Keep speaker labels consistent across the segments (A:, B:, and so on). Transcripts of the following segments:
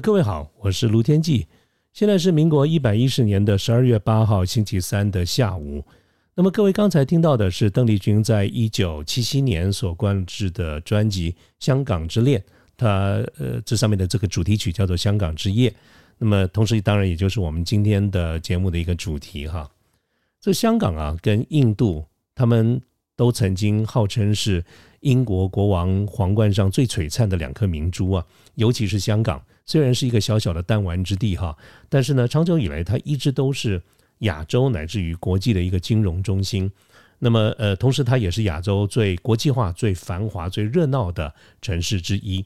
A: 各位好，我是卢天记。现在是民国一百一十年的十二月八号星期三的下午。那么各位刚才听到的是邓丽君在一九七七年所灌制的专辑《香港之恋》，它呃这上面的这个主题曲叫做《香港之夜》。那么同时当然也就是我们今天的节目的一个主题哈。这香港啊跟印度，他们都曾经号称是英国国王皇冠上最璀璨的两颗明珠啊，尤其是香港。虽然是一个小小的弹丸之地哈，但是呢，长久以来它一直都是亚洲乃至于国际的一个金融中心。那么呃，同时它也是亚洲最国际化、最繁华、最热闹的城市之一。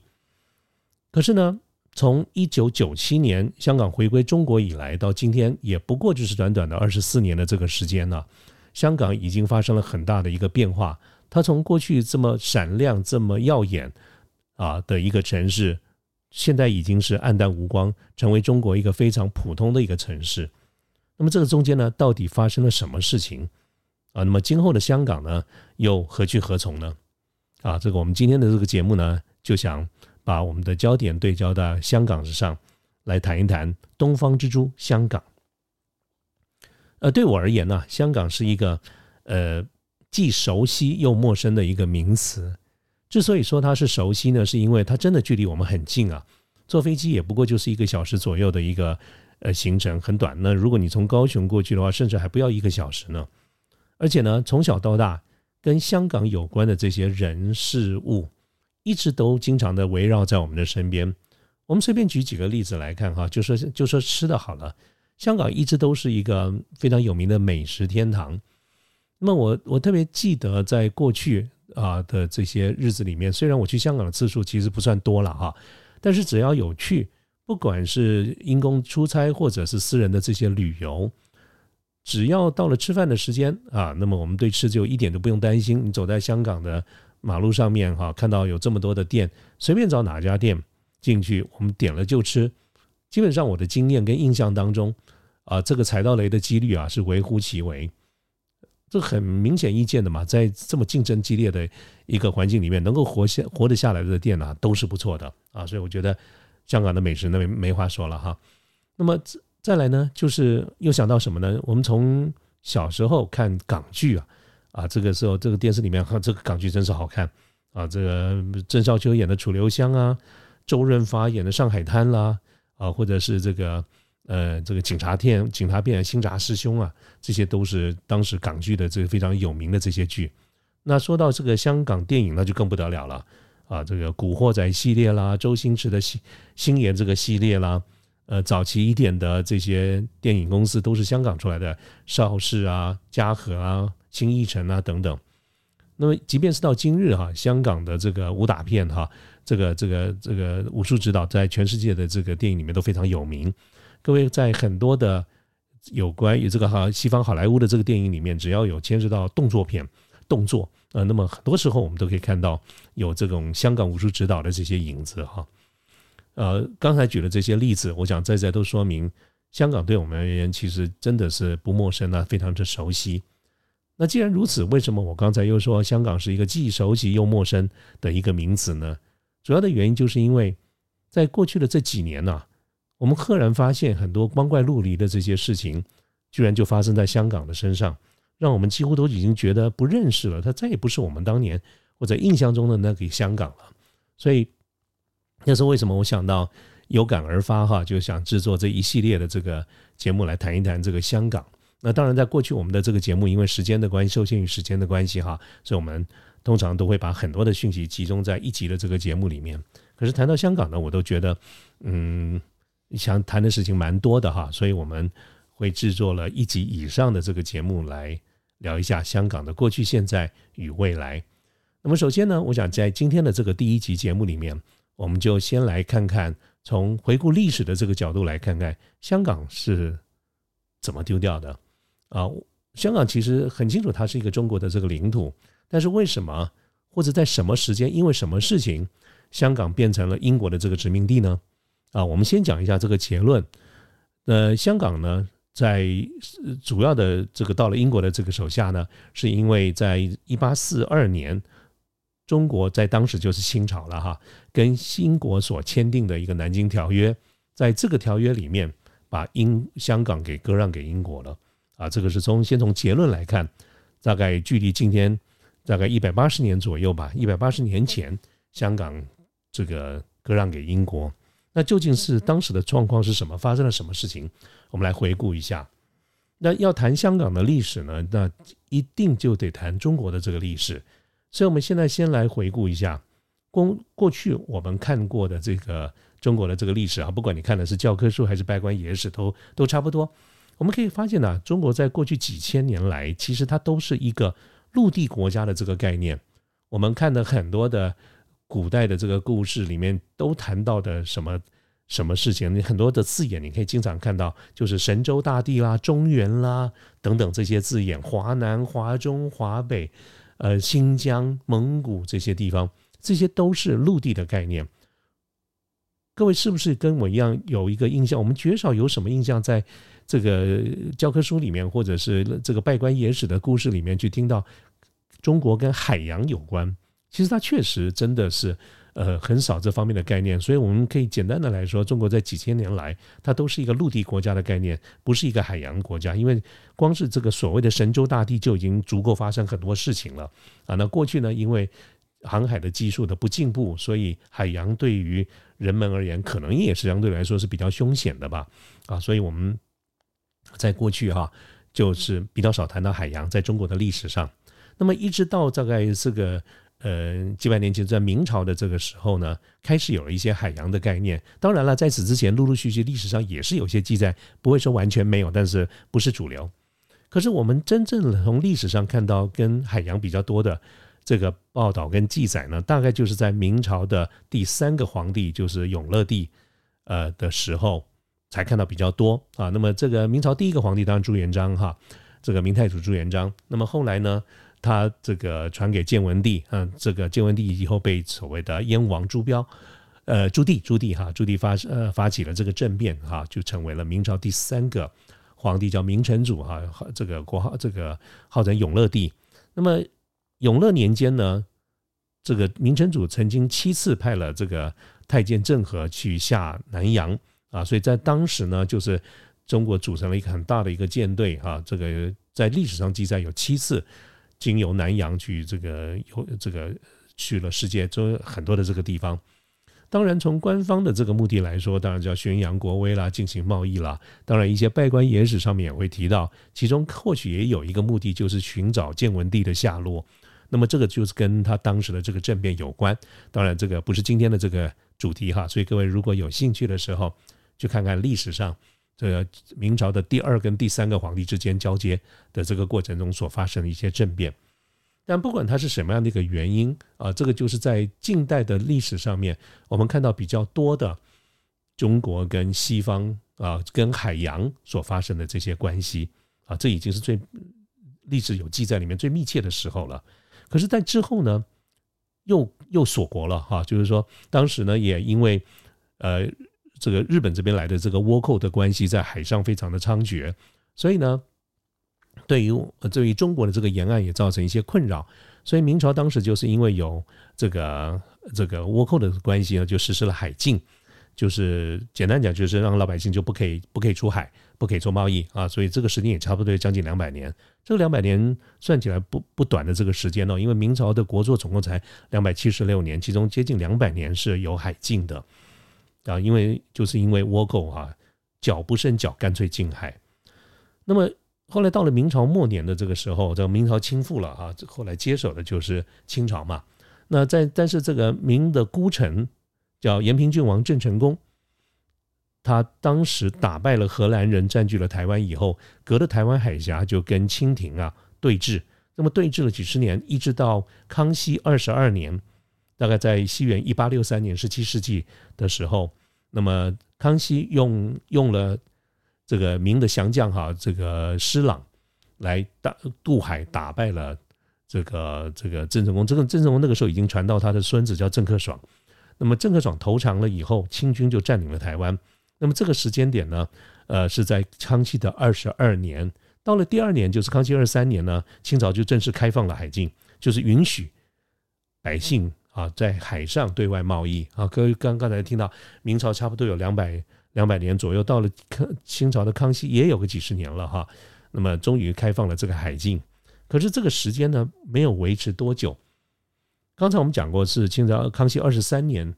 A: 可是呢，从一九九七年香港回归中国以来，到今天也不过就是短短的二十四年的这个时间呢，香港已经发生了很大的一个变化。它从过去这么闪亮、这么耀眼啊的一个城市。现在已经是黯淡无光，成为中国一个非常普通的一个城市。那么这个中间呢，到底发生了什么事情啊？那么今后的香港呢，又何去何从呢？啊，这个我们今天的这个节目呢，就想把我们的焦点对焦到香港之上，来谈一谈东方之珠香港。呃，对我而言呢，香港是一个呃既熟悉又陌生的一个名词。之所以说它是熟悉呢，是因为它真的距离我们很近啊，坐飞机也不过就是一个小时左右的一个呃行程，很短。那如果你从高雄过去的话，甚至还不要一个小时呢。而且呢，从小到大跟香港有关的这些人事物，一直都经常的围绕在我们的身边。我们随便举几个例子来看哈，就说就说吃的好了，香港一直都是一个非常有名的美食天堂。那么我我特别记得在过去。啊的这些日子里面，虽然我去香港的次数其实不算多了哈，但是只要有去，不管是因公出差或者是私人的这些旅游，只要到了吃饭的时间啊，那么我们对吃就一点都不用担心。你走在香港的马路上面哈，看到有这么多的店，随便找哪家店进去，我们点了就吃。基本上我的经验跟印象当中啊，这个踩到雷的几率啊是微乎其微。这很明显意见的嘛，在这么竞争激烈的一个环境里面，能够活下活得下来的店呢，都是不错的啊。所以我觉得香港的美食那没话说了哈。那么再来呢，就是又想到什么呢？我们从小时候看港剧啊，啊，这个时候这个电视里面哈，这个港剧真是好看啊。这个郑少秋演的《楚留香》啊，周润发演的《上海滩》啦，啊，或者是这个。呃，这个警察片、警察片、新闸师兄啊，这些都是当时港剧的这个非常有名的这些剧。那说到这个香港电影，那就更不得了了啊！这个《古惑仔》系列啦，周星驰的星星爷这个系列啦，呃，早期一点的这些电影公司都是香港出来的，邵氏啊、嘉禾啊、新艺城啊等等。那么，即便是到今日哈，香港的这个武打片哈，这个这个这个武术指导在全世界的这个电影里面都非常有名。各位在很多的有关于这个哈西方好莱坞的这个电影里面，只要有牵涉到动作片、动作，呃，那么很多时候我们都可以看到有这种香港武术指导的这些影子哈。呃，刚才举的这些例子，我想在在都说明香港对我们而言其实真的是不陌生啊，非常之熟悉。那既然如此，为什么我刚才又说香港是一个既熟悉又陌生的一个名词呢？主要的原因就是因为在过去的这几年呢。我们赫然发现很多光怪陆离的这些事情，居然就发生在香港的身上，让我们几乎都已经觉得不认识了。它再也不是我们当年或者印象中的那个香港了。所以，那是为什么我想到有感而发哈，就想制作这一系列的这个节目来谈一谈这个香港。那当然，在过去我们的这个节目，因为时间的关系，受限于时间的关系哈，所以我们通常都会把很多的讯息集中在一集的这个节目里面。可是谈到香港呢，我都觉得，嗯，想谈的事情蛮多的哈，所以我们会制作了一集以上的这个节目来聊一下香港的过去、现在与未来。那么首先呢，我想在今天的这个第一集节目里面，我们就先来看看，从回顾历史的这个角度来看看香港是怎么丢掉的。啊，香港其实很清楚，它是一个中国的这个领土，但是为什么或者在什么时间，因为什么事情，香港变成了英国的这个殖民地呢？啊，我们先讲一下这个结论。呃，香港呢，在主要的这个到了英国的这个手下呢，是因为在一八四二年，中国在当时就是清朝了哈，跟英国所签订的一个南京条约，在这个条约里面，把英香港给割让给英国了。啊，这个是从先从结论来看，大概距离今天大概一百八十年左右吧，一百八十年前，香港这个割让给英国，那究竟是当时的状况是什么？发生了什么事情？我们来回顾一下。那要谈香港的历史呢，那一定就得谈中国的这个历史。所以，我们现在先来回顾一下过过去我们看过的这个中国的这个历史啊，不管你看的是教科书还是拜官野史，都都差不多。我们可以发现呢，中国在过去几千年来，其实它都是一个陆地国家的这个概念。我们看的很多的古代的这个故事里面，都谈到的什么什么事情？你很多的字眼，你可以经常看到，就是神州大地啦、中原啦等等这些字眼，华南、华中、华北，呃，新疆、蒙古这些地方，这些都是陆地的概念。各位是不是跟我一样有一个印象？我们绝少有什么印象在？这个教科书里面，或者是这个拜官野史的故事里面，去听到中国跟海洋有关，其实它确实真的是呃很少这方面的概念。所以我们可以简单的来说，中国在几千年来，它都是一个陆地国家的概念，不是一个海洋国家。因为光是这个所谓的神州大地就已经足够发生很多事情了啊。那过去呢，因为航海的技术的不进步，所以海洋对于人们而言，可能也是相对来说是比较凶险的吧啊。所以我们。在过去哈，就是比较少谈到海洋，在中国的历史上。那么一直到大概这个呃几百年前，在明朝的这个时候呢，开始有了一些海洋的概念。当然了，在此之前，陆陆续续历史上也是有些记载，不会说完全没有，但是不是主流。可是我们真正从历史上看到跟海洋比较多的这个报道跟记载呢，大概就是在明朝的第三个皇帝，就是永乐帝，呃的时候。才看到比较多啊，那么这个明朝第一个皇帝当然朱元璋哈，这个明太祖朱元璋。那么后来呢，他这个传给建文帝，嗯，这个建文帝以后被所谓的燕王朱标，呃，朱棣，朱棣哈，朱棣发呃发起了这个政变哈，就成为了明朝第三个皇帝，叫明成祖哈，这个国号这个号称永乐帝。那么永乐年间呢，这个明成祖曾经七次派了这个太监郑和去下南洋。啊，所以在当时呢，就是中国组成了一个很大的一个舰队啊，这个在历史上记载有七次经由南洋去这个有这个去了世界中很多的这个地方。当然，从官方的这个目的来说，当然叫宣扬国威啦，进行贸易啦。当然，一些拜官野史上面也会提到，其中或许也有一个目的，就是寻找建文帝的下落。那么这个就是跟他当时的这个政变有关。当然，这个不是今天的这个主题哈，所以各位如果有兴趣的时候。去看看历史上这个明朝的第二跟第三个皇帝之间交接的这个过程中所发生的一些政变，但不管它是什么样的一个原因啊，这个就是在近代的历史上面，我们看到比较多的中国跟西方啊跟海洋所发生的这些关系啊，这已经是最历史有记载里面最密切的时候了。可是，在之后呢，又又锁国了哈，就是说当时呢也因为呃。这个日本这边来的这个倭寇的关系在海上非常的猖獗，所以呢，对于对于中国的这个沿岸也造成一些困扰。所以明朝当时就是因为有这个这个倭寇的关系呢，就实施了海禁，就是简单讲就是让老百姓就不可以不可以出海，不可以做贸易啊。所以这个时间也差不多将近两百年。这个两百年算起来不不短的这个时间哦，因为明朝的国祚总共才两百七十六年，其中接近两百年是有海禁的。啊，因为就是因为倭寇啊，脚不伸脚，干脆进海。那么后来到了明朝末年的这个时候，这个明朝倾覆了啊，后来接手的就是清朝嘛。那在但是这个明的孤臣叫延平郡王郑成功，他当时打败了荷兰人，占据了台湾以后，隔着台湾海峡就跟清廷啊对峙。那么对峙了几十年，一直到康熙二十二年，大概在西元一八六三年，十七世纪的时候，那么康熙用用了这个明的降将哈，这个施琅来打渡海，打败了这个这个郑成功。这个郑成功那个时候已经传到他的孙子叫郑克爽。那么郑克爽投降了以后，清军就占领了台湾。那么这个时间点呢，呃，是在康熙的二十二年。到了第二年，就是康熙二三年呢，清朝就正式开放了海禁，就是允许百姓啊在海上对外贸易啊。各位刚刚才听到，明朝差不多有两百两百年左右，到了康清朝的康熙也有个几十年了哈。那么终于开放了这个海禁，可是这个时间呢没有维持多久。刚才我们讲过是清朝康熙二十三年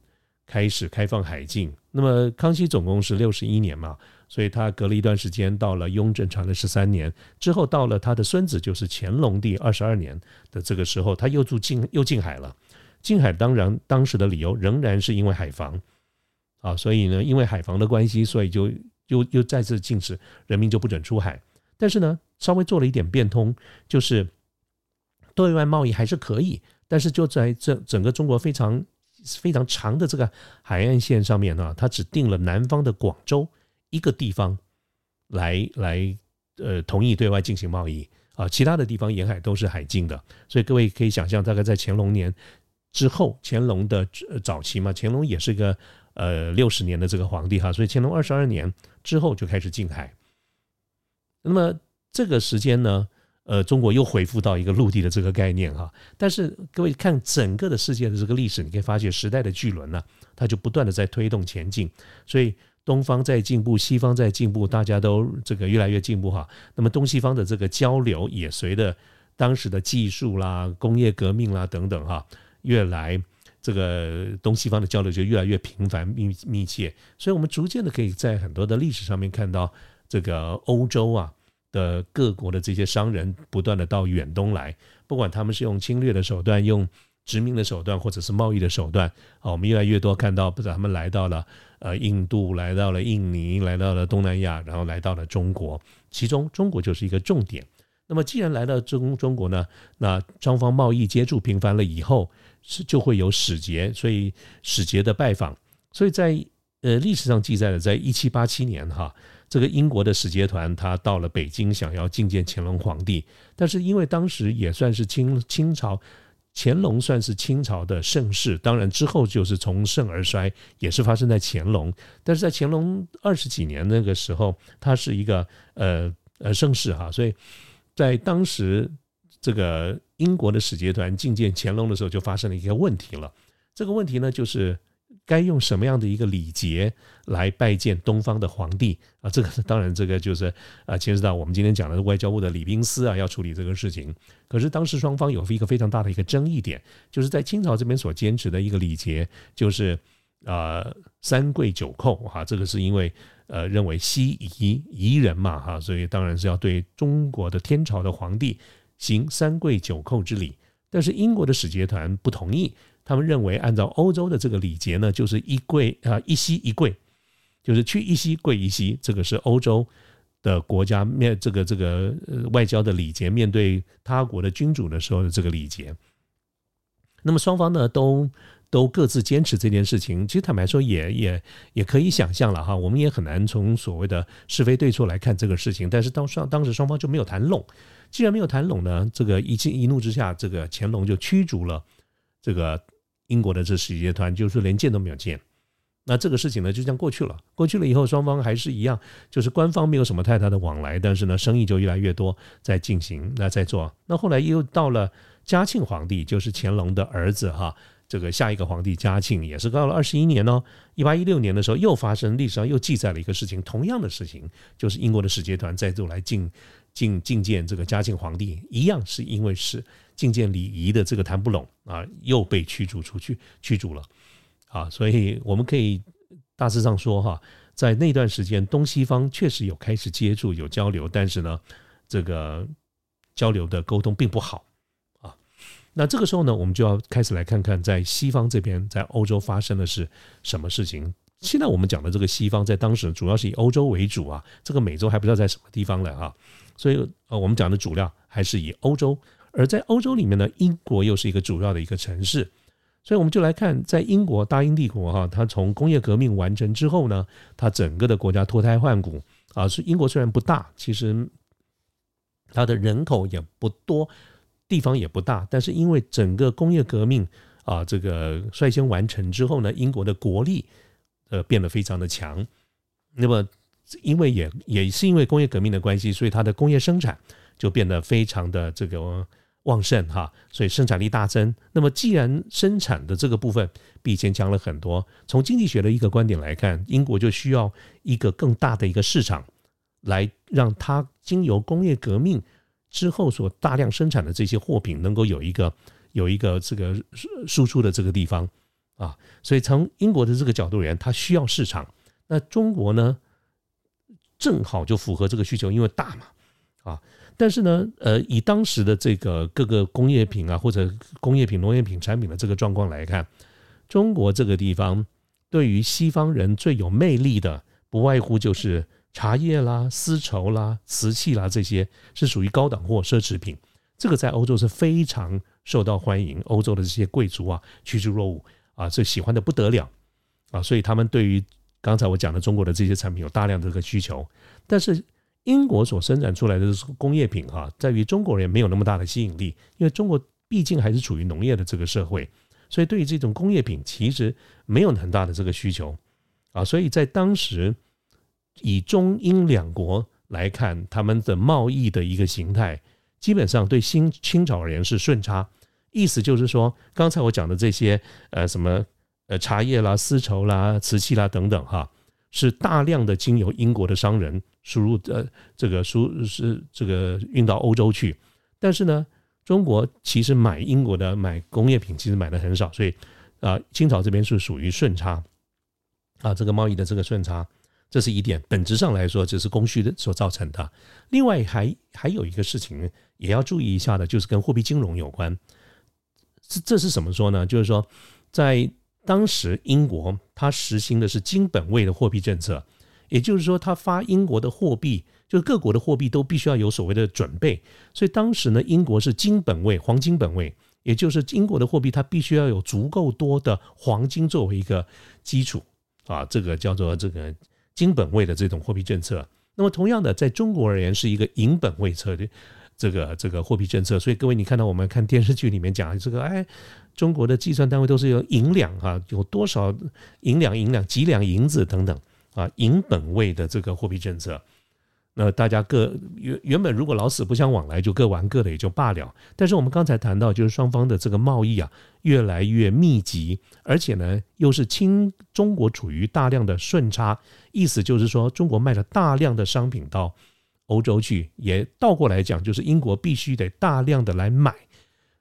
A: 开始开放海禁，那么康熙总共是六十一年嘛。所以他隔了一段时间，到了雍正长了十三年之后，到了他的孙子就是乾隆帝二十二年的这个时候，他又住进又进海了。进海当然当时的理由仍然是因为海防啊，所以呢，因为海防的关系，所以就又又再次禁止人民就不准出海。但是呢，稍微做了一点变通，就是对外贸易还是可以，但是就在这整个中国非常非常长的这个海岸线上面呢，他只定了南方的广州。一个地方来来呃同意对外进行贸易啊，其他的地方沿海都是海禁的，所以各位可以想象，大概在乾隆年之后，乾隆的早期嘛，乾隆也是个呃六十年的这个皇帝哈，所以乾隆二十二年之后就开始禁海。那么这个时间呢，呃，中国又恢复到一个陆地的这个概念哈，但是各位看整个的世界的这个历史，你可以发现时代的巨轮呢，它就不断的在推动前进，所以。东方在进步，西方在进步，大家都这个越来越进步哈。那么东西方的这个交流也随着当时的技术啦、工业革命啦等等哈，越来这个东西方的交流就越来越频繁密密切。所以我们逐渐的可以在很多的历史上面看到这个欧洲啊的各国的这些商人不断的到远东来，不管他们是用侵略的手段用。殖民的手段，或者是贸易的手段，啊，我们越来越多看到，不是他们来到了呃印度，来到了印尼，来到了东南亚，然后来到了中国，其中中国就是一个重点。那么既然来到中中国呢，那双方贸易接触频繁了以后，是就会有使节，所以使节的拜访，所以在呃历史上记载的，在一七八七年哈，这个英国的使节团他到了北京，想要觐见乾隆皇帝，但是因为当时也算是清清朝。乾隆算是清朝的盛世，当然之后就是从盛而衰，也是发生在乾隆。但是在乾隆二十几年那个时候，它是一个呃呃盛世哈，所以在当时这个英国的使节团觐见乾隆的时候，就发生了一个问题了。这个问题呢，就是。该用什么样的一个礼节来拜见东方的皇帝啊？这个当然，这个就是啊，牵涉到我们今天讲的外交部的礼宾司啊，要处理这个事情。可是当时双方有一个非常大的一个争议点，就是在清朝这边所坚持的一个礼节，就是呃三跪九叩哈。这个是因为呃认为西夷夷人嘛哈，所以当然是要对中国的天朝的皇帝行三跪九叩之礼。但是英国的使节团不同意。他们认为，按照欧洲的这个礼节呢，就是一跪啊，一膝一跪，就是去一膝跪一膝，这个是欧洲的国家面这个这个外交的礼节，面对他国的君主的时候的这个礼节。那么双方呢，都都各自坚持这件事情。其实坦白说，也也也可以想象了哈，我们也很难从所谓的是非对错来看这个事情。但是当双当时双方就没有谈拢，既然没有谈拢呢，这个一气一怒之下，这个乾隆就驱逐了这个。英国的这使节团就是连见都没有见，那这个事情呢就这样过去了。过去了以后，双方还是一样，就是官方没有什么太大的往来，但是呢，生意就越来越多在进行，那在做。那后来又到了嘉庆皇帝，就是乾隆的儿子哈，这个下一个皇帝嘉庆也是到了二十一年哦，一八一六年的时候又发生历史上又记载了一个事情，同样的事情，就是英国的使节团再度来觐觐觐见这个嘉庆皇帝，一样是因为是。觐见礼仪的这个谈不拢啊，又被驱逐出去，驱逐了啊，所以我们可以。大致上说哈，在那段时间，东西方确实有开始接触、有交流，但是呢，这个交流的沟通并不好。那这个时候呢，我们就要开始来看看，在西方这边，在欧洲发生的是什么事情。现在我们讲的这个西方，在当时主要是以欧洲为主啊，这个美洲还不知道在什么地方了哈。所以呃，我们讲的主料还是以欧洲，而在欧洲里面呢，英国又是一个主要的一个城市。所以我们就来看，在英国大英帝国哈，它从工业革命完成之后呢，它整个的国家脱胎换骨啊。是英国虽然不大，其实它的人口也不多，地方也不大，但是因为整个工业革命啊，这个率先完成之后呢，英国的国力。呃，变得非常的强。那么，因为也也是因为工业革命的关系，所以它的工业生产就变得非常的这个旺盛哈，所以生产力大增。那么，既然生产的这个部分比以前强了很多，从经济学的一个观点来看，英国就需要一个更大的一个市场，来让它经由工业革命之后所大量生产的这些货品，能够有一个有一个这个输出的这个地方。啊，所以从英国的这个角度而言，它需要市场。那中国呢，正好就符合这个需求，因为大嘛，啊。但是呢，呃，以当时的这个各个工业品啊，或者工业品、农业品产品的这个状况来看，中国这个地方对于西方人最有魅力的，不外乎就是茶叶啦、丝绸啦、瓷器啦这些，是属于高档货、奢侈品。这个在欧洲是非常受到欢迎，欧洲的这些贵族啊，趋之若鹜。啊，这喜欢的不得了啊！所以他们对于刚才我讲的中国的这些产品有大量的这个需求，但是英国所生产出来的工业品哈，在于中国人没有那么大的吸引力，因为中国毕竟还是处于农业的这个社会，所以对于这种工业品其实没有很大的这个需求啊。所以在当时以中英两国来看，他们的贸易的一个形态，基本上对新清朝而言是顺差。意思就是说，刚才我讲的这些，呃，什么，呃，茶叶啦、丝绸啦、瓷器啦等等，哈，是大量的经由英国的商人输入，呃，这个输是这个运到欧洲去。但是呢，中国其实买英国的买工业品，其实买的很少，所以啊，清朝这边是属于顺差，啊，这个贸易的这个顺差，这是一点。本质上来说，这是供需的所造成的。另外，还还有一个事情也要注意一下的，就是跟货币金融有关。这这是怎么说呢？就是说，在当时英国，它实行的是金本位的货币政策，也就是说，它发英国的货币，就是各国的货币都必须要有所谓的准备。所以当时呢，英国是金本位，黄金本位，也就是英国的货币它必须要有足够多的黄金作为一个基础啊，这个叫做这个金本位的这种货币政策。那么同样的，在中国而言是一个银本位策略。这个这个货币政策，所以各位，你看到我们看电视剧里面讲这个，哎，中国的计算单位都是用银两啊，有多少银两、银两几两银子等等啊，银本位的这个货币政策。那大家各原原本如果老死不相往来，就各玩各的也就罢了。但是我们刚才谈到，就是双方的这个贸易啊，越来越密集，而且呢，又是清中国处于大量的顺差，意思就是说，中国卖了大量的商品到。欧洲去也倒过来讲，就是英国必须得大量的来买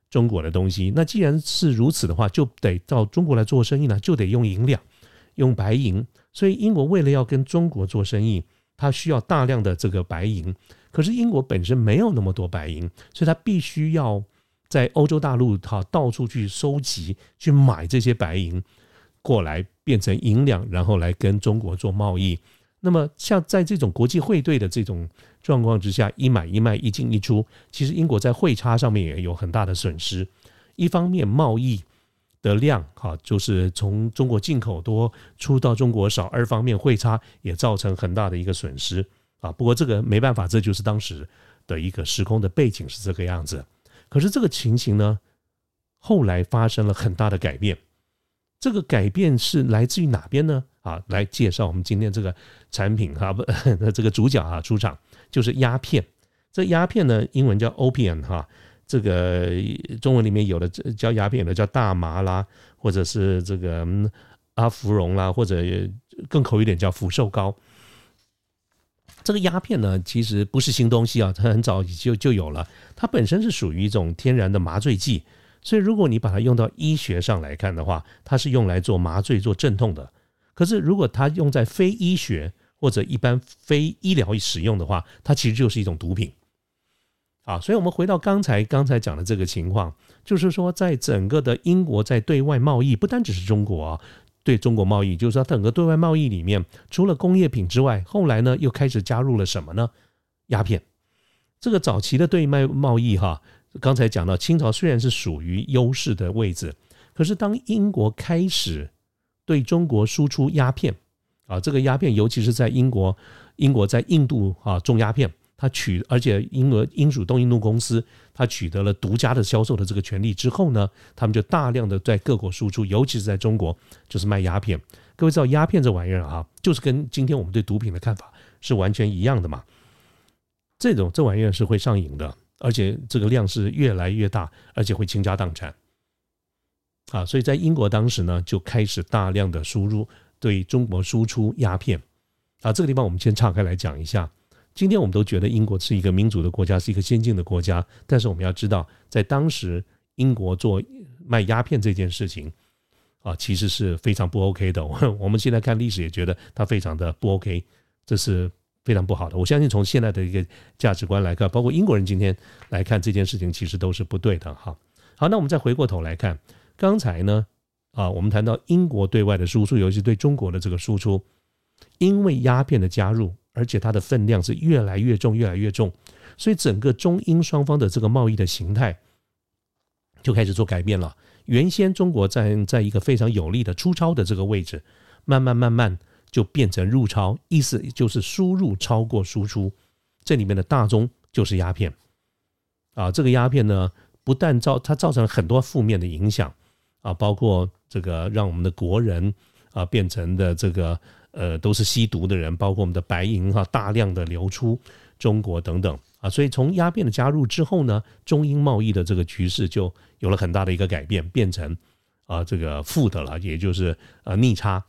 A: 中国的东西。那既然是如此的话，就得到中国来做生意呢，就得用银两，用白银。所以英国为了要跟中国做生意，它需要大量的这个白银。可是英国本身没有那么多白银，所以它必须要在欧洲大陆哈到处去收集、去买这些白银过来，变成银两，然后来跟中国做贸易。那么，像在这种国际汇兑的这种状况之下，一买一卖，一进一出，其实英国在汇差上面也有很大的损失。一方面，贸易的量哈，就是从中国进口多，出到中国少；二方面，汇差也造成很大的一个损失啊。不过这个没办法，这就是当时的一个时空的背景是这个样子。可是这个情形呢，后来发生了很大的改变。这个改变是来自于哪边呢？啊，来介绍我们今天这个产品哈，不，这个主角啊出场就是鸦片。这鸦片呢，英文叫 opium 哈，这个中文里面有的叫鸦片，有的叫大麻啦，或者是这个阿芙蓉啦，或者更口一点叫福寿膏。这个鸦片呢，其实不是新东西啊，它很早就就有了，它本身是属于一种天然的麻醉剂，所以如果你把它用到医学上来看的话，它是用来做麻醉、做镇痛的。可是如果它用在非医学或者一般非医疗使用的话，它其实就是一种毒品。啊，所以我们回到刚才刚才讲的这个情况，就是说，在整个的英国在对外贸易，不单只是中国啊，对中国贸易，就是说整个对外贸易里面，除了工业品之外，后来呢又开始加入了什么呢？鸦片。这个早期的对外贸易哈，刚才讲到清朝虽然是属于优势的位置，可是当英国开始对中国输出鸦片啊，这个鸦片尤其是在英国，英国在印度啊种鸦片。他取，而且英俄英属东印度公司，他取得了独家的销售的这个权利之后呢，他们就大量的在各国输出，尤其是在中国，就是卖鸦片。各位知道鸦片这玩意儿啊，就是跟今天我们对毒品的看法是完全一样的嘛。这种这玩意儿是会上瘾的，而且这个量是越来越大，而且会倾家荡产。啊，所以在英国当时呢，就开始大量的输入对中国输出鸦片。啊，这个地方我们先岔开来讲一下。今天我们都觉得英国是一个民主的国家，是一个先进的国家。但是我们要知道，在当时英国做卖鸦片这件事情啊，其实是非常不 OK 的。我们现在看历史也觉得它非常的不 OK，这是非常不好的。我相信从现在的一个价值观来看，包括英国人今天来看这件事情，其实都是不对的。哈，好，那我们再回过头来看，刚才呢啊，我们谈到英国对外的输出，尤其对中国的这个输出，因为鸦片的加入。而且它的分量是越来越重，越来越重，所以整个中英双方的这个贸易的形态就开始做改变了。原先中国在在一个非常有利的出超的这个位置，慢慢慢慢就变成入超，意思就是输入超过输出。这里面的大宗就是鸦片啊，这个鸦片呢，不但造它造成了很多负面的影响啊，包括这个让我们的国人啊变成的这个。呃，都是吸毒的人，包括我们的白银哈，大量的流出中国等等啊，所以从鸦片的加入之后呢，中英贸易的这个局势就有了很大的一个改变，变成啊这个负的了，也就是呃逆差。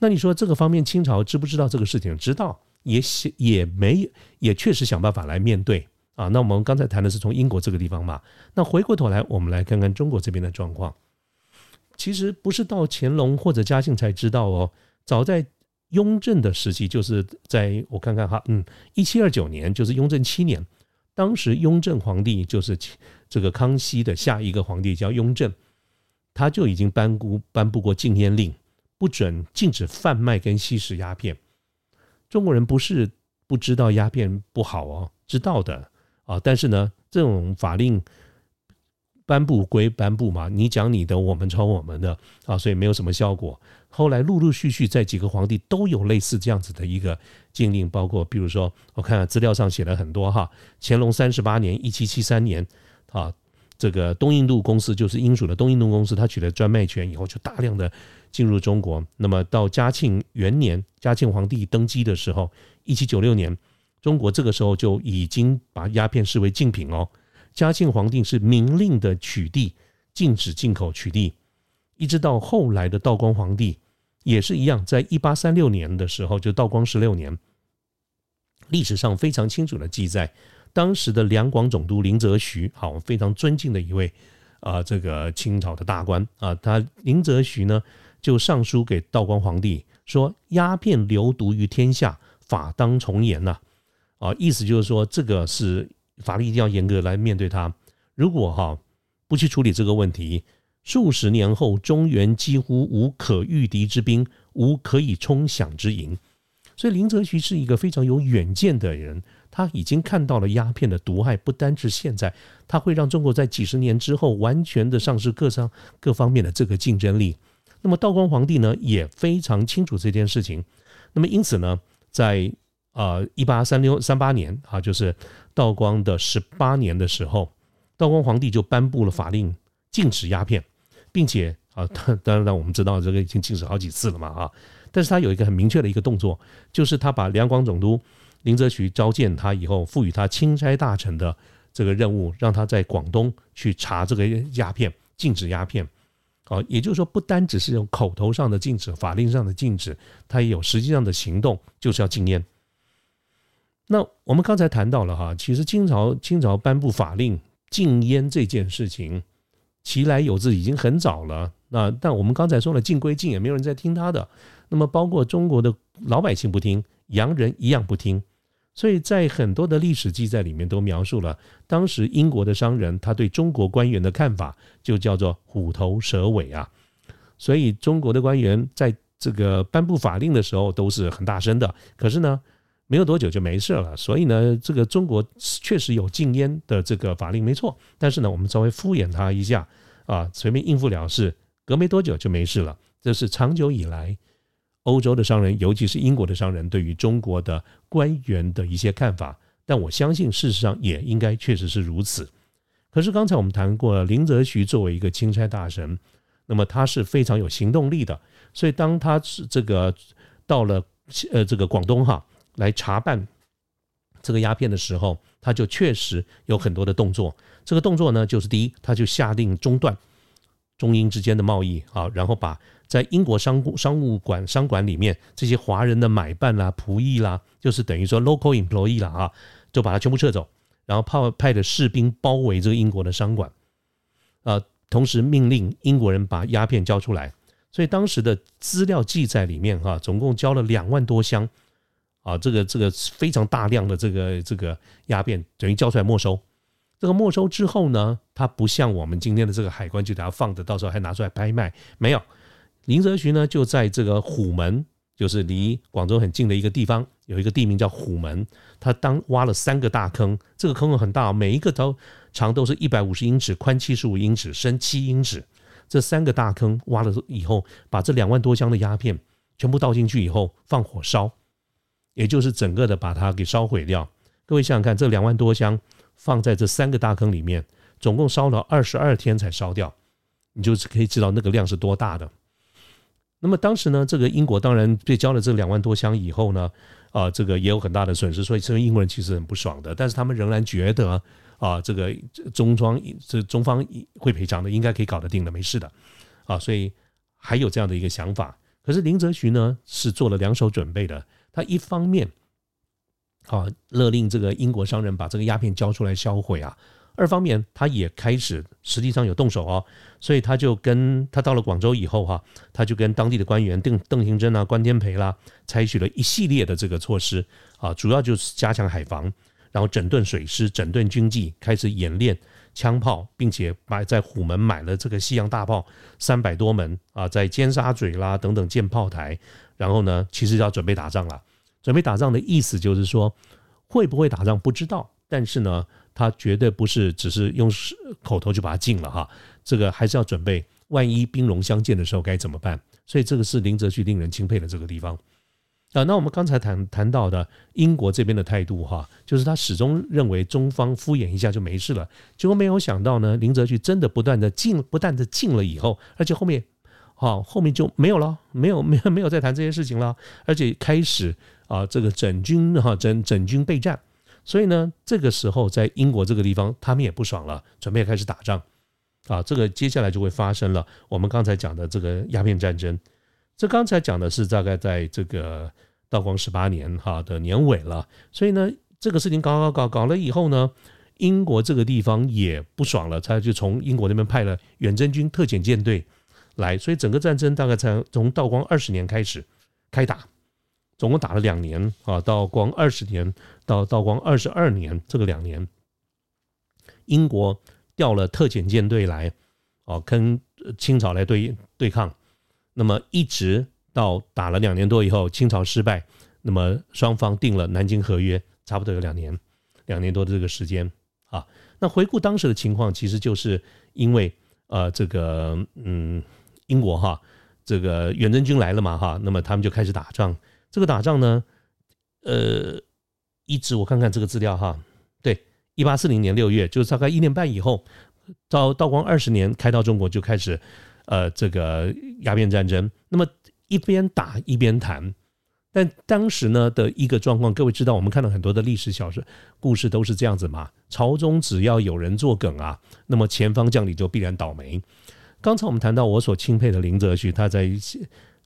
A: 那你说这个方面清朝知不知道这个事情？知道，也想也没也确实想办法来面对啊。那我们刚才谈的是从英国这个地方嘛，那回过头来我们来看看中国这边的状况。其实不是到乾隆或者嘉庆才知道哦，早在。雍正的时期就是在我看看哈，嗯，一七二九年就是雍正七年，当时雍正皇帝就是这个康熙的下一个皇帝叫雍正，他就已经颁布颁布过禁烟令，不准禁止贩卖跟吸食鸦片。中国人不是不知道鸦片不好哦，知道的啊，但是呢，这种法令。颁布归颁布嘛，你讲你的，我们抄我们的啊，所以没有什么效果。后来陆陆续续在几个皇帝都有类似这样子的一个禁令，包括比如说，我看资料上写了很多哈，乾隆三十八年（一七七三年）啊，这个东印度公司就是英属的东印度公司，他取得专卖权以后就大量的进入中国。那么到嘉庆元年，嘉庆皇帝登基的时候（一七九六年），中国这个时候就已经把鸦片视为禁品哦。嘉庆皇帝是明令的取缔，禁止进口取缔，一直到后来的道光皇帝也是一样，在一八三六年的时候，就道光十六年，历史上非常清楚的记载，当时的两广总督林则徐，好，非常尊敬的一位啊，这个清朝的大官啊，他林则徐呢就上书给道光皇帝说，鸦片流毒于天下，法当从严呐，啊，意思就是说这个是。法律一定要严格来面对它。如果哈不去处理这个问题，数十年后中原几乎无可御敌之兵，无可以冲饷之营。所以林则徐是一个非常有远见的人，他已经看到了鸦片的毒害，不单是现在，他会让中国在几十年之后完全的丧失各商各方面的这个竞争力。那么道光皇帝呢也非常清楚这件事情。那么因此呢，在呃一八三六三八年啊，就是。道光的十八年的时候，道光皇帝就颁布了法令，禁止鸦片，并且啊，当然我们知道这个已经禁止好几次了嘛啊，但是他有一个很明确的一个动作，就是他把两广总督林则徐召见他以后，赋予他钦差大臣的这个任务，让他在广东去查这个鸦片，禁止鸦片，啊，也就是说，不单只是用口头上的禁止，法令上的禁止，他也有实际上的行动，就是要禁烟。那我们刚才谈到了哈，其实清朝清朝颁布法令禁烟这件事情，其来有自已经很早了。那但我们刚才说了禁归禁，也没有人在听他的。那么包括中国的老百姓不听，洋人一样不听。所以在很多的历史记载里面都描述了当时英国的商人他对中国官员的看法，就叫做虎头蛇尾啊。所以中国的官员在这个颁布法令的时候都是很大声的，可是呢，没有多久就没事了。所以呢，这个中国确实有禁烟的这个法令没错，但是呢，我们稍微敷衍他一下啊，随便应付了事，隔没多久就没事了。这是长久以来。欧洲的商人，尤其是英国的商人，对于中国的官员的一些看法，但我相信事实上也应该确实是如此。可是刚才我们谈过，林则徐作为一个钦差大臣，那么他是非常有行动力的，所以当他是这个到了呃这个广东哈来查办这个鸦片的时候，他就确实有很多的动作。这个动作呢，就是第一，他就下令中断中英之间的贸易啊，然后把。在英国商商务馆商馆里面，这些华人的买办啦、仆役啦，就是等于说 local employee 啦啊，就把它全部撤走，然后派派的士兵包围这个英国的商馆，啊，同时命令英国人把鸦片交出来。所以当时的资料记载里面哈，总共交了两万多箱啊，这个这个非常大量的这个这个鸦片，等于交出来没收。这个没收之后呢，它不像我们今天的这个海关就给它放的，到时候还拿出来拍卖，没有。林则徐呢，就在这个虎门，就是离广州很近的一个地方，有一个地名叫虎门。他当挖了三个大坑，这个坑很大，每一个都长都是一百五十英尺，宽七十五英尺，深七英尺。这三个大坑挖了以后，把这两万多箱的鸦片全部倒进去以后，放火烧，也就是整个的把它给烧毁掉。各位想想看，这两万多箱放在这三个大坑里面，总共烧了二十二天才烧掉，你就是可以知道那个量是多大的。那么当时呢，这个英国当然被交了这两万多箱以后呢，啊，这个也有很大的损失，所以这个英国人其实很不爽的。但是他们仍然觉得啊，这个中方这中方会赔偿的，应该可以搞得定的，没事的啊，所以还有这样的一个想法。可是林则徐呢是做了两手准备的，他一方面啊勒令这个英国商人把这个鸦片交出来销毁啊。二方面，他也开始实际上有动手哦，所以他就跟他到了广州以后哈，他就跟当地的官员邓邓行珍啊、关天培啦，采取了一系列的这个措施啊，主要就是加强海防，然后整顿水师、整顿军纪，开始演练枪炮，并且买在虎门买了这个西洋大炮三百多门啊，在尖沙咀啦等等建炮台，然后呢，其实要准备打仗了。准备打仗的意思就是说，会不会打仗不知道，但是呢。他绝对不是只是用口头就把它禁了哈，这个还是要准备，万一兵戎相见的时候该怎么办？所以这个是林则徐令人钦佩的这个地方啊。那我们刚才谈谈到的英国这边的态度哈，就是他始终认为中方敷衍一下就没事了，结果没有想到呢，林则徐真的不断的禁，不断的禁了以后，而且后面好后面就没有了，没有没有没有再谈这些事情了，而且开始啊这个整军哈整整军备战。所以呢，这个时候在英国这个地方，他们也不爽了，准备开始打仗，啊，这个接下来就会发生了。我们刚才讲的这个鸦片战争，这刚才讲的是大概在这个道光十八年哈的年尾了。所以呢，这个事情搞搞搞搞了以后呢，英国这个地方也不爽了，他就从英国那边派了远征军特遣舰队来，所以整个战争大概才从道光二十年开始开打。总共打了两年啊，道光二十年到道光二十二年这个两年，英国调了特遣舰队来，哦，跟清朝来对对抗。那么一直到打了两年多以后，清朝失败，那么双方定了南京合约，差不多有两年，两年多的这个时间啊。那回顾当时的情况，其实就是因为呃，这个嗯，英国哈，这个远征军来了嘛哈，那么他们就开始打仗。这个打仗呢，呃，一直我看看这个资料哈，对，一八四零年六月，就是大概一年半以后，到道光二十年开到中国就开始，呃，这个鸦片战争。那么一边打一边谈，但当时呢的一个状况，各位知道，我们看到很多的历史小说故事都是这样子嘛。朝中只要有人作梗啊，那么前方将领就必然倒霉。刚才我们谈到我所钦佩的林则徐，他在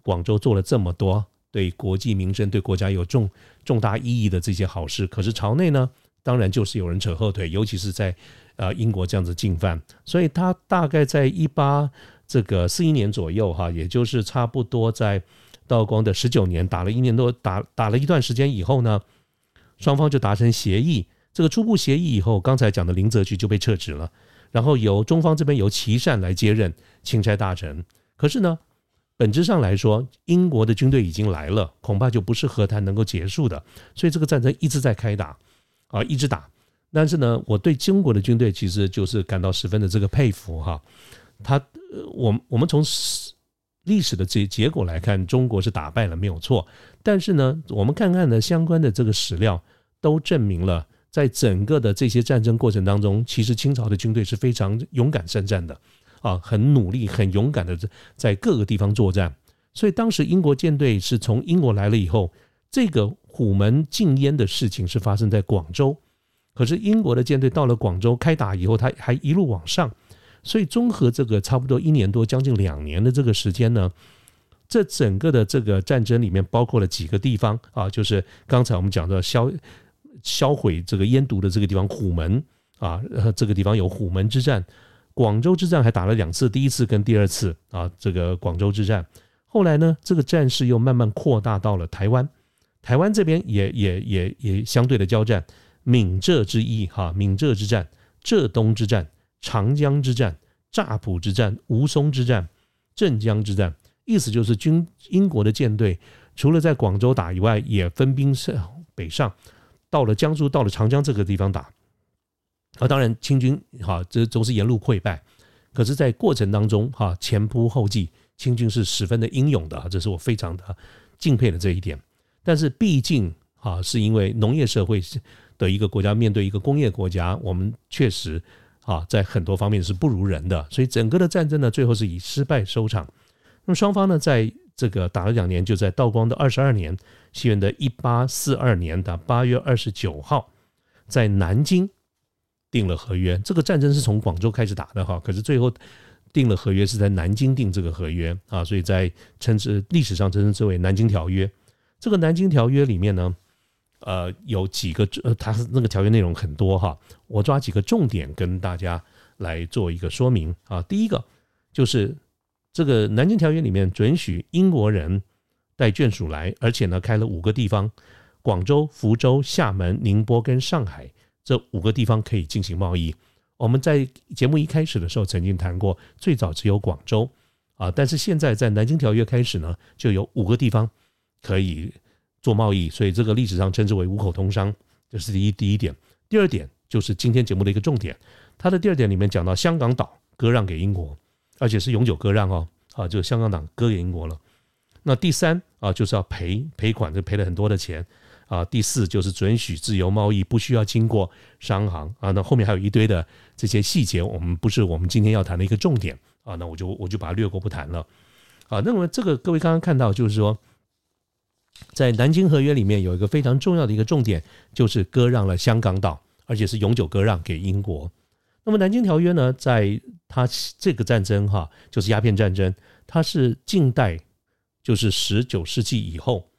A: 广州做了这么多。对国计民生、对国家有重重大意义的这些好事，可是朝内呢，当然就是有人扯后腿，尤其是在呃英国这样子进犯，所以他大概在一八这个四一年左右哈，也就是差不多在道光的十九年，打了一年多，打打了一段时间以后呢，双方就达成协议。这个初步协议以后，刚才讲的林则徐就被撤职了，然后由中方这边由琦善来接任钦差大臣。可是呢，本质上来说，英国的军队已经来了，恐怕就不是和谈能够结束的。所以这个战争一直在开打，啊，一直打。但是呢，我对中国的军队其实就是感到十分的这个佩服哈。他，我我们从历史的这结果来看，中国是打败了没有错。但是呢，我们看看呢相关的这个史料，都证明了，在整个的这些战争过程当中，其实清朝的军队是非常勇敢善战的啊，很努力、很勇敢的在各个地方作战。所以当时英国舰队是从英国来了以后，这个虎门禁烟的事情是发生在广州。可是英国的舰队到了广州开打以后，他还一路往上，所以综合这个差不多一年多、将近两年的这个时间呢，这整个的这个战争里面包括了几个地方啊，就是刚才我们讲的销销毁这个烟毒的这个地方虎门啊，这个地方有虎门之战，广州之战还打了两次，第一次跟第二次啊，这个广州之战，后来呢，这个战事又慢慢扩大到了台湾，台湾这边也也也也相对的交战。闽浙之役，哈，闽浙之战、浙东之战、长江之战、乍浦之战、吴淞之战、镇江之战，意思就是军英国的舰队除了在广州打以外，也分兵上北上，到了江苏，到了长江这个地方打。啊，当然清军哈，这都是沿路溃败，可是，在过程当中哈，前仆后继，清军是十分的英勇的，这是我非常的敬佩的这一点。但是，毕竟哈，是因为农业社会。的一个国家面对一个工业国家，我们确实啊，在很多方面是不如人的，所以整个的战争呢，最后是以失败收场。那么双方呢，在这个打了两年，就在道光的二十二年，西元的一八四二年的八月二十九号，在南京定了合约。这个战争是从广州开始打的哈，可是最后定了合约是在南京定这个合约啊，所以在称之历史上称之为《南京条约》。这个《南京条约》里面呢。呃，有几个呃，它那个条约内容很多哈，我抓几个重点跟大家来做一个说明啊。第一个就是这个南京条约里面准许英国人带眷属来，而且呢开了五个地方：广州、福州、厦门、宁波跟上海这五个地方可以进行贸易。我们在节目一开始的时候曾经谈过，最早只有广州啊，但是现在在南京条约开始呢，就有五个地方可以。做贸易，所以这个历史上称之为五口通商，这是第一第一点。第二点就是今天节目的一个重点，它的第二点里面讲到香港岛割让给英国，而且是永久割让哦，啊，就是香港岛割给英国了。那第三啊，就是要赔赔款，就赔了很多的钱啊。第四就是准许自由贸易，不需要经过商行啊。那后面还有一堆的这些细节，我们不是我们今天要谈的一个重点啊。那我就我就把它略过不谈了啊。那么这个各位刚刚看到就是说。在南京合约里面有一个非常重要的一个重点，就是割让了香港岛，而且是永久割让给英国。那么南京条约呢，在它这个战争哈，就是鸦片战争，它是近代，就是十九世纪以后，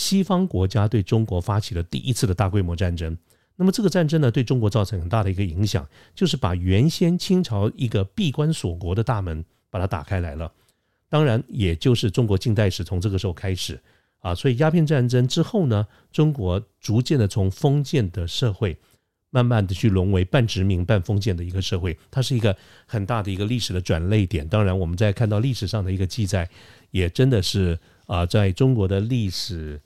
A: 西方国家对中国发起了第一次的大规模战争。那么这个战争呢，对中国造成很大的一个影响，就是把原先清朝一个闭关锁国的大门把它打开来了。当然，也就是中国近代史从这个时候开始。啊，所以鸦片战争之后呢，中国逐渐的从封建的社会，慢慢的去沦为半殖民半封建的一个社会，它是一个很大的一个历史的转类点。当然，我们在看到历史上的一个记载，也真的是啊，在中国的历史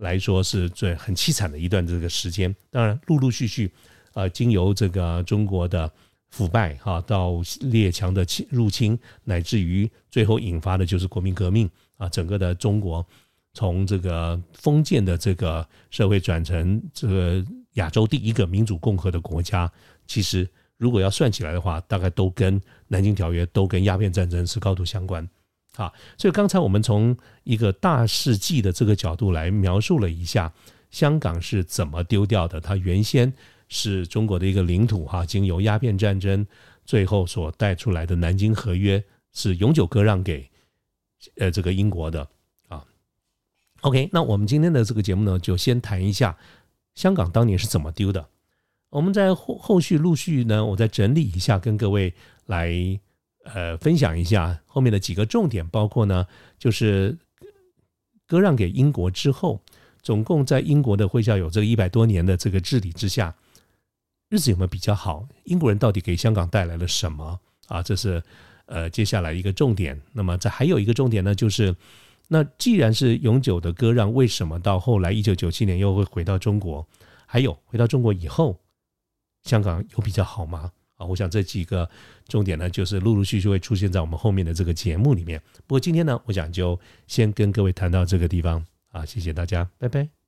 A: 来说是最很凄惨的一段这个时间。当然，陆陆续续啊，经由这个中国的腐败哈，到列强的侵入侵，乃至于最后引发的就是国民革命啊，整个的中国。从这个封建的这个社会转成这个亚洲第一个民主共和的国家，其实如果要算起来的话，大概都跟南京条约、都跟鸦片战争是高度相关。啊，所以刚才我们从一个大世纪的这个角度来描述了一下香港是怎么丢掉的。它原先是中国的一个领土，哈，经由鸦片战争最后所带出来的南京合约是永久割让给呃这个英国的。啊 OK，那我们今天的这个节目呢，就先谈一下香港当年是怎么丢的。我们在后后续陆续呢，我再整理一下，跟各位来呃分享一下后面的几个重点，包括呢，就是割让给英国之后，总共在英国的会校有这个一百多年的这个治理之下，日子有没有比较好？英国人到底给香港带来了什么啊？这是呃接下来一个重点。那么这还有一个重点呢，就是那既然是永久的割让，为什么到后来一九九七年又会回到中国？还有回到中国以后，香港有比较好吗？啊，我想这几个重点呢，就是陆陆续续会出现在我们后面的这个节目里面。不过今天呢，我想就先跟各位谈到这个地方啊，谢谢大家，拜拜。